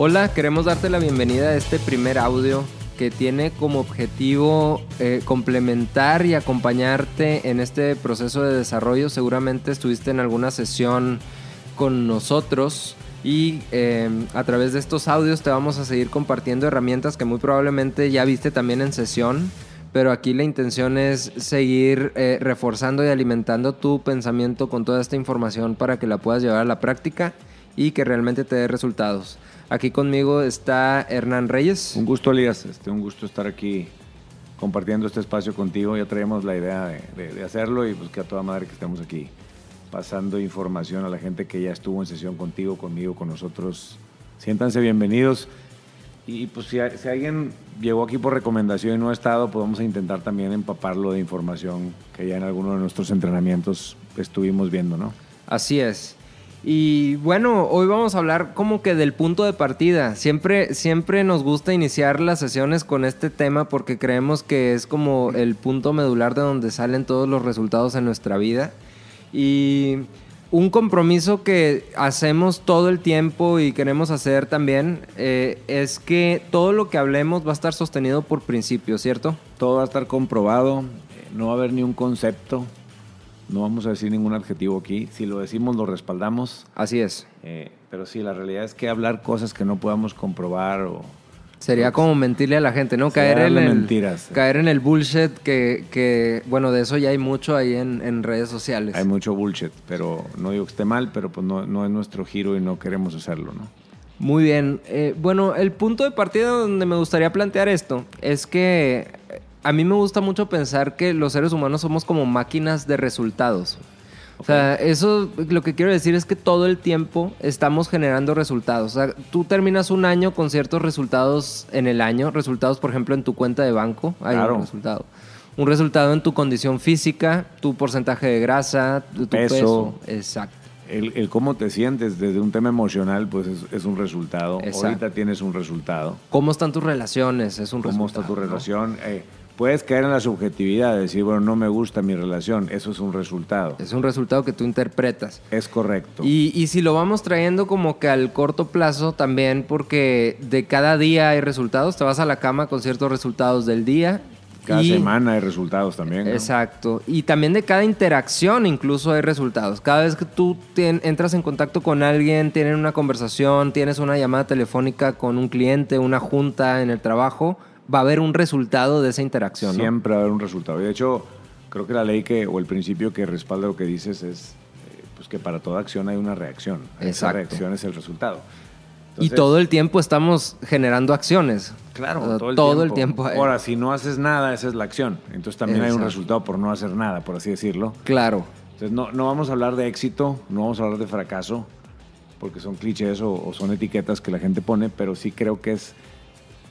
Hola, queremos darte la bienvenida a este primer audio que tiene como objetivo eh, complementar y acompañarte en este proceso de desarrollo. Seguramente estuviste en alguna sesión con nosotros y eh, a través de estos audios te vamos a seguir compartiendo herramientas que muy probablemente ya viste también en sesión pero aquí la intención es seguir eh, reforzando y alimentando tu pensamiento con toda esta información para que la puedas llevar a la práctica y que realmente te dé resultados. Aquí conmigo está Hernán Reyes. Un gusto, Elías. Este, un gusto estar aquí compartiendo este espacio contigo. Ya traemos la idea de, hacerlo y pues que a toda madre que estemos aquí pasando información a la gente que ya estuvo en sesión contigo, conmigo, con nosotros. Siéntanse bienvenidos. Y pues si, alguien llegó aquí por recomendación y no ha estado, podemos intentar también empaparlo de información que ya en alguno de nuestros entrenamientos estuvimos viendo, ¿no? Así es. Y bueno, hoy vamos a hablar como que del punto de partida. Siempre, siempre nos gusta iniciar las sesiones con este tema porque creemos que es como el punto medular de donde salen todos los resultados en nuestra vida. Y un compromiso que hacemos todo el tiempo y queremos hacer también eh, es que todo lo que hablemos va a estar sostenido por principios, ¿cierto? Todo va a estar comprobado, no va a haber ni un concepto, no vamos a decir ningún adjetivo aquí, si lo decimos lo respaldamos. Así es. Eh, pero sí, la realidad es que hablar cosas que no podamos comprobar o Sería como mentirle a la gente, ¿no? Caer en, el, mentiras. caer en el bullshit que, bueno, de eso ya hay mucho ahí en, redes sociales. Hay mucho bullshit, pero no digo que esté mal, pero pues no, no es nuestro giro y no queremos hacerlo, ¿no? Muy bien. Eh, bueno, el punto de partida donde me gustaría plantear esto es que a mí me gusta mucho pensar que los seres humanos somos como máquinas de resultados. O sea, eso lo que quiero decir es que todo el tiempo estamos generando resultados. O sea, tú terminas un año con ciertos resultados en el año, resultados, por ejemplo, en tu cuenta de banco, hay un resultado. Un resultado en tu condición física, tu porcentaje de grasa, tu peso. Exacto. El, cómo te sientes desde un tema emocional, pues es, un resultado. Ahorita tienes un resultado. ¿Cómo están tus relaciones? Es un ¿Cómo está tu relación? Eh, Puedes caer en la subjetividad, de decir, bueno, no me gusta mi relación, eso es un resultado. Es un resultado que tú interpretas. Es correcto. Y, si lo vamos trayendo como que al corto plazo también, porque de cada día hay resultados, te vas a la cama con ciertos resultados del día. Cada semana hay resultados también. Exacto. Y también de cada interacción incluso hay resultados. Cada vez que tú entras en contacto con alguien, tienen una conversación, tienes una llamada telefónica con un cliente, una junta en el trabajo, va a haber un resultado de esa interacción. Siempre va a haber un resultado. de hecho, creo que la ley que, o el principio que respalda lo que dices es eh, pues que para toda acción hay una reacción. Esa reacción es el resultado. y todo el tiempo estamos generando acciones. Claro, todo, el, tiempo. Ahora, si no haces nada, esa es la acción. Entonces también hay un resultado por no hacer nada, por así decirlo. Claro. Entonces no, no vamos a hablar de éxito, no vamos a hablar de fracaso, porque son clichés o son etiquetas que la gente pone, pero sí creo que es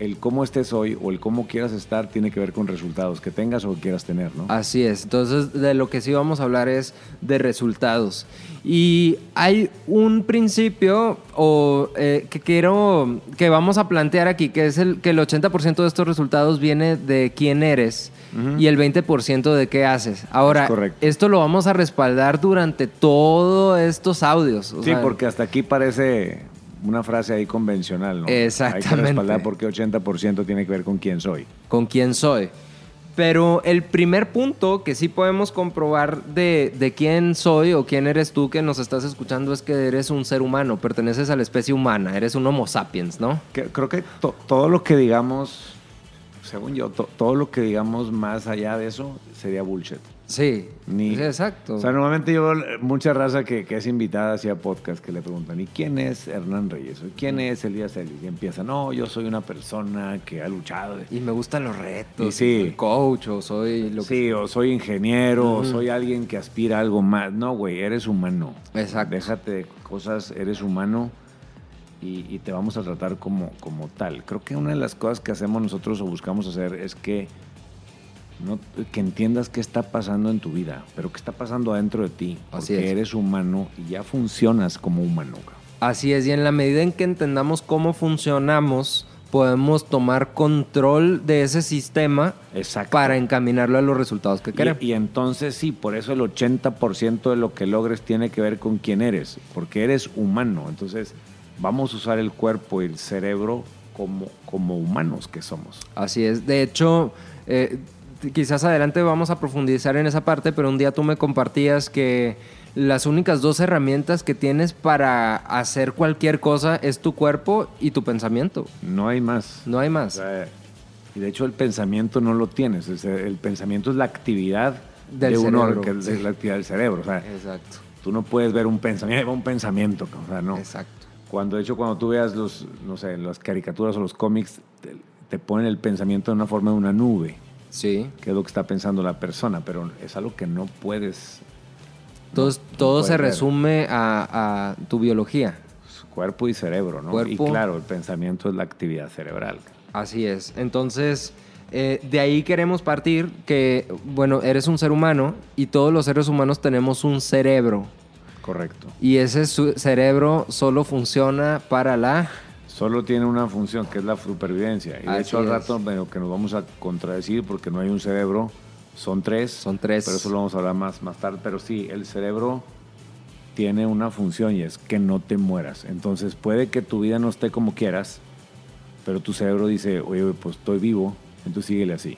el cómo estés hoy o el cómo quieras estar tiene que ver con resultados que tengas o que quieras tener, ¿no? Así es. Entonces, de lo que sí vamos a hablar es de resultados. Y hay un principio o, eh, que quiero que vamos a plantear aquí, que es el que el 80% de estos resultados viene de quién eres y el 20% de qué haces. Ahora, esto lo vamos a respaldar durante todos estos audios. sí, porque hasta aquí parece una frase ahí convencional, ¿no? Exactamente. Hay que respaldar porque 80% tiene que ver con quién soy. Con quién soy. Pero el primer punto que sí podemos comprobar de, quién soy o quién eres tú que nos estás escuchando es que eres un ser humano, perteneces a la especie humana, eres un Homo sapiens, ¿no? creo que todo lo que digamos, según yo, todo lo que digamos más allá de eso sería bullshit. Sí, Ni, exacto. O sea, normalmente yo mucha raza que, es invitada hacia podcast que le preguntan, ¿y quién es Hernán Reyes? ¿Quién es Elías Ellis? Y empieza, no, yo soy una persona que ha luchado. Y me gustan los retos, sí. soy coach o soy... Lo sí, o soy ingeniero, o soy alguien que aspira a algo más. No, güey, eres humano. Exacto. Déjate de cosas, eres humano y, y, te vamos a tratar como, como tal. Creo que una de las cosas que hacemos nosotros o buscamos hacer es que que entiendas qué está pasando en tu vida, pero qué está pasando adentro de ti. Porque eres humano y ya funcionas como humano. Así es, y en la medida en que entendamos cómo funcionamos, podemos tomar control de ese sistema para encaminarlo a los resultados que queremos. Y, entonces sí, por eso el 80% de lo que logres tiene que ver con quién eres, porque eres humano. Entonces, vamos a usar el cuerpo y el cerebro como, como humanos que somos. Así es. De hecho, eh, quizás adelante vamos a profundizar en esa parte, pero un día tú me compartías que las únicas dos herramientas que tienes para hacer cualquier cosa es tu cuerpo y tu pensamiento. No hay más. No hay más. O sea, y de hecho el pensamiento no lo tienes. El, pensamiento es la actividad Del de cerebro, órgano, sí. es la actividad del cerebro. O sea, Exacto. tú no puedes ver un pensamiento, un pensamiento. O sea, no. Exacto. Cuando de hecho cuando tú veas los, no sé, las caricaturas o los cómics, te, te ponen el pensamiento de una forma de una nube, Sí. que es lo que está pensando la persona, pero es algo que no puedes. No todo puedes se resume a, a tu biología. Cuerpo y cerebro, ¿no? Cuerpo. Y claro, el pensamiento es la actividad cerebral. Así es. Entonces, eh, de ahí queremos partir que, bueno, eres un ser humano y todos los seres humanos tenemos un cerebro. Correcto. Y ese cerebro solo funciona para la... Solo tiene una función, que es la supervivencia. Y de Así hecho, al es. rato medio que nos vamos a contradecir porque no hay un cerebro, son tres. Son tres. Pero eso lo vamos a hablar más, más tarde. Pero sí, el cerebro tiene una función y es que no te mueras. Entonces, puede que tu vida no esté como quieras, pero tu cerebro dice, oye, pues estoy vivo, entonces síguele así.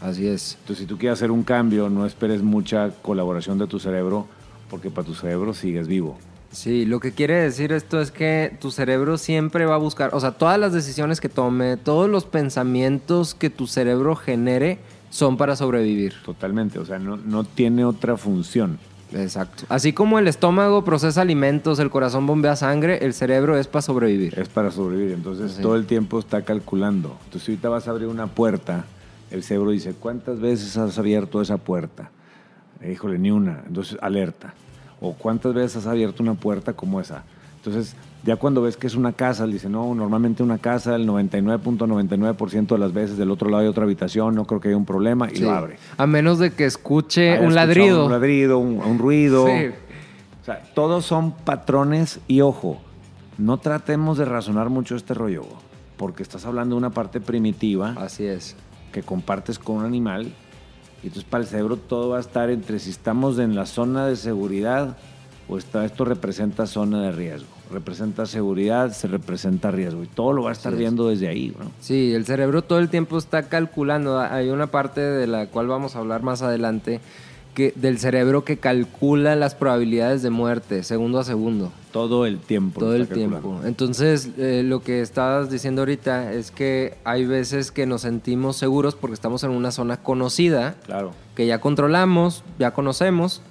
Así es. Entonces, si tú quieres hacer un cambio, no esperes mucha colaboración de tu cerebro, porque para tu cerebro sigues vivo. Sí, lo que quiere decir esto es que tu cerebro siempre va a buscar, o sea, todas las decisiones que tome, todos los pensamientos que tu cerebro genere son para sobrevivir. Totalmente. O sea, no, no tiene otra función. Exacto. Así como el estómago procesa alimentos, el corazón bombea sangre, el cerebro es para sobrevivir. Es para sobrevivir. Entonces Sí. todo el tiempo está calculando. Entonces si ahorita vas a abrir una puerta, el cerebro dice, ¿cuántas veces has abierto esa puerta? Eh, Híjole, ni una. Entonces alerta. O ¿cuántas veces has abierto una puerta como esa? Entonces ya cuando ves que es una casa, él dice, no, normalmente una casa, el 99.99% de las veces del otro lado hay otra habitación, no creo que haya un problema, y Sí. lo abre. A menos de que escuche Haya un ladrido. Un ladrido, un, un ruido. Sí. O sea, todos son patrones y ojo, no tratemos de razonar mucho este rollo, porque estás hablando de una parte primitiva Así es. que compartes con un animal y entonces para el cerebro todo va a estar entre si estamos en la zona de seguridad o está, esto representa zona de riesgo. Representa seguridad, se representa riesgo y todo lo va a estar es. viendo desde ahí. ¿no? Sí, el cerebro todo el tiempo está calculando. Hay una parte de la cual vamos a hablar más adelante que del cerebro que calcula las probabilidades de muerte segundo a segundo. Todo el tiempo. todo el tiempo. Entonces, eh, lo que estabas diciendo ahorita es que hay veces que nos sentimos seguros porque estamos en una zona conocida, Claro. que ya controlamos, ya conocemos,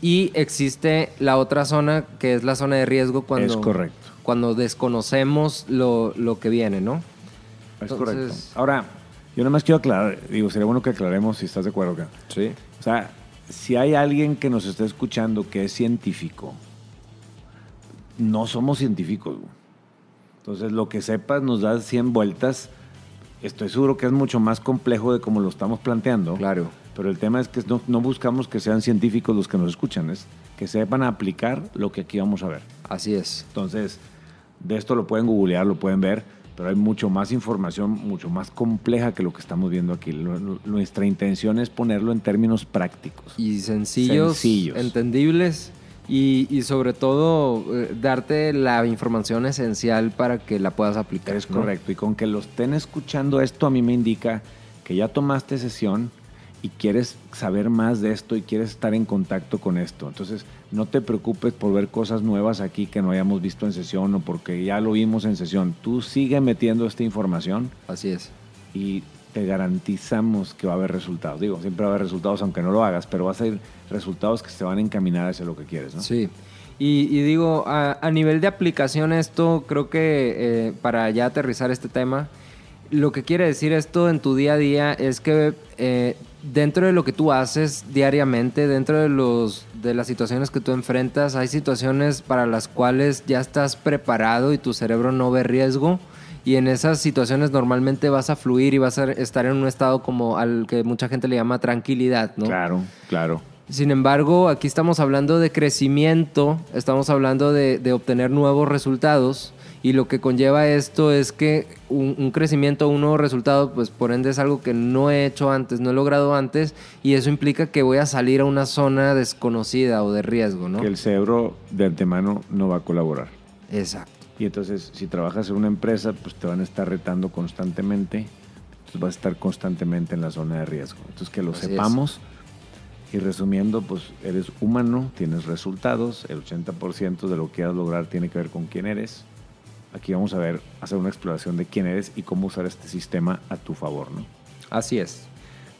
y existe la otra zona que es la zona de riesgo cuando, Es correcto. cuando desconocemos lo, lo que viene, ¿no? Es Entonces- correcto. Ahora, yo nada más quiero aclarar, digo, sería bueno que aclaremos si estás de acuerdo acá. Sí. O sea, si hay alguien que nos está escuchando que es científico, no somos científicos. Entonces, lo que sepas nos da 100 vueltas. Estoy seguro que es mucho más complejo de como lo estamos planteando. Claro. Pero el tema es que no, no buscamos que sean científicos los que nos escuchan, es que sepan aplicar lo que aquí vamos a ver. Así es. Entonces, de esto lo pueden googlear, lo pueden ver, pero hay mucho más información, mucho más compleja que lo que estamos viendo aquí. Lo- lo- Nuestra intención es ponerlo en términos prácticos. Y sencillos, Sencillos. entendibles y, y sobre todo eh, darte la información esencial para que la puedas aplicar. Es ¿no? correcto. Y con que lo estén escuchando esto a mí me indica que ya tomaste sesión y quieres saber más de esto y quieres estar en contacto con esto. Entonces, no te preocupes por ver cosas nuevas aquí que no hayamos visto en sesión o porque ya lo vimos en sesión. Tú sigue metiendo esta información Así es. y te garantizamos que va a haber resultados. Digo, siempre va a haber resultados aunque no lo hagas, pero va a ser resultados que se van a encaminar hacia lo que quieres, ¿no? Sí. Y, y digo, a, a nivel de aplicación esto, creo que eh, para ya aterrizar este tema, lo que quiere decir esto en tu día a día es que eh, dentro de lo que tú haces diariamente, dentro de, los, de las situaciones que tú enfrentas, hay situaciones para las cuales ya estás preparado y tu cerebro no ve riesgo. Y en esas situaciones normalmente vas a fluir y vas a estar en un estado como al que mucha gente le llama tranquilidad, ¿no? Claro, claro. Sin embargo, aquí estamos hablando de crecimiento, estamos hablando de, de obtener nuevos resultados y lo que conlleva esto es que un, un crecimiento, un nuevo resultado, pues por ende es algo que no he hecho antes, no he logrado antes y eso implica que voy a salir a una zona desconocida o de riesgo, ¿no? Que el cerebro de antemano no va a colaborar. Exacto. Y entonces, si trabajas en una empresa, pues te van a estar retando constantemente. Entonces vas a estar constantemente en la zona de riesgo. Entonces, que lo Así es. sepamos. Y resumiendo, pues eres humano, tienes resultados, el 80% de lo que quieras lograr tiene que ver con quién eres. Aquí vamos a ver, hacer una exploración de quién eres y cómo usar este sistema a tu favor, ¿no? Así es.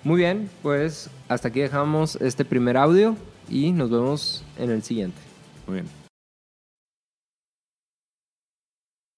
Muy bien, pues hasta aquí dejamos este primer audio y nos vemos en el siguiente. Muy bien.